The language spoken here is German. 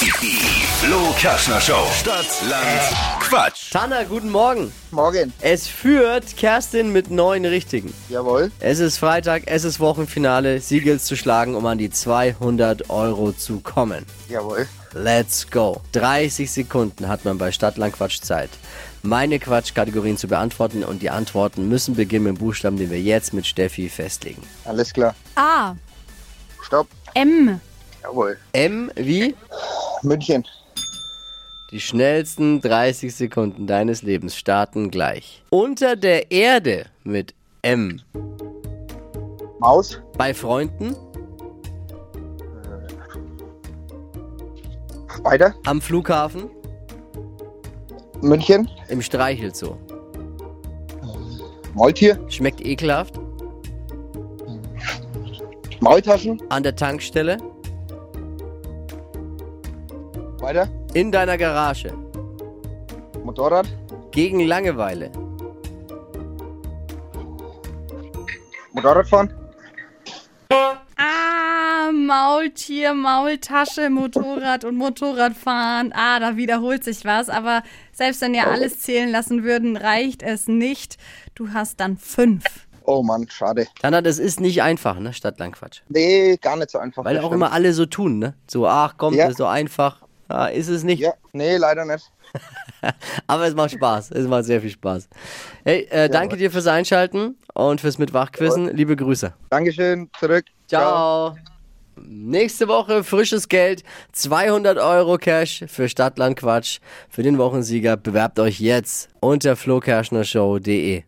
Die Flo Kaschner Show. Stadt, Land, Quatsch. Tanner, guten Morgen. Morgen. Es führt Kerstin mit neun Richtigen. Jawohl. Es ist Freitag, es ist Wochenfinale. Sie gilt zu schlagen, um an die 200 Euro zu kommen. Jawohl. Let's go. 30 Sekunden hat man bei Stadtland Quatsch Zeit, meine Quatschkategorien zu beantworten und die Antworten müssen beginnen mit dem Buchstaben, den wir jetzt mit Steffi festlegen. Alles klar. A. Stopp. M. Jawohl. M wie München. die schnellsten 30 Sekunden deines Lebens starten gleich. Unter der Erde mit M. Maus. Bei Freunden, Weiter. am Flughafen, München. im Streichelzoo. Maultier. Schmeckt ekelhaft. Maultaschen. An der Tankstelle, Weiter. in deiner Garage, Motorrad. gegen Langeweile, Motorradfahren. Ah, Maultier, Maultasche, Motorrad und Motorradfahren. Ah, da wiederholt sich was. Aber selbst wenn wir alles zählen lassen würden, reicht es nicht. Du hast dann fünf. Oh Mann, schade. Tanner, das ist nicht einfach, ne? Stadtlandquatsch. Nee, gar nicht so einfach. Weil auch stimmt. immer alle so tun, ne? So, ach komm, Ja. das ist so einfach. Ja, ist es nicht. Ja, nee, leider nicht. Aber es macht Spaß. Es macht sehr viel Spaß. Hey, äh, danke dir fürs Einschalten und fürs Mitwachquissen. Liebe Grüße. Dankeschön. Zurück. Ciao. Nächste Woche frisches Geld, 200 Euro Cash für Stadtland Quatsch. Für den Wochensieger bewerbt euch jetzt unter flokerschnershow.de.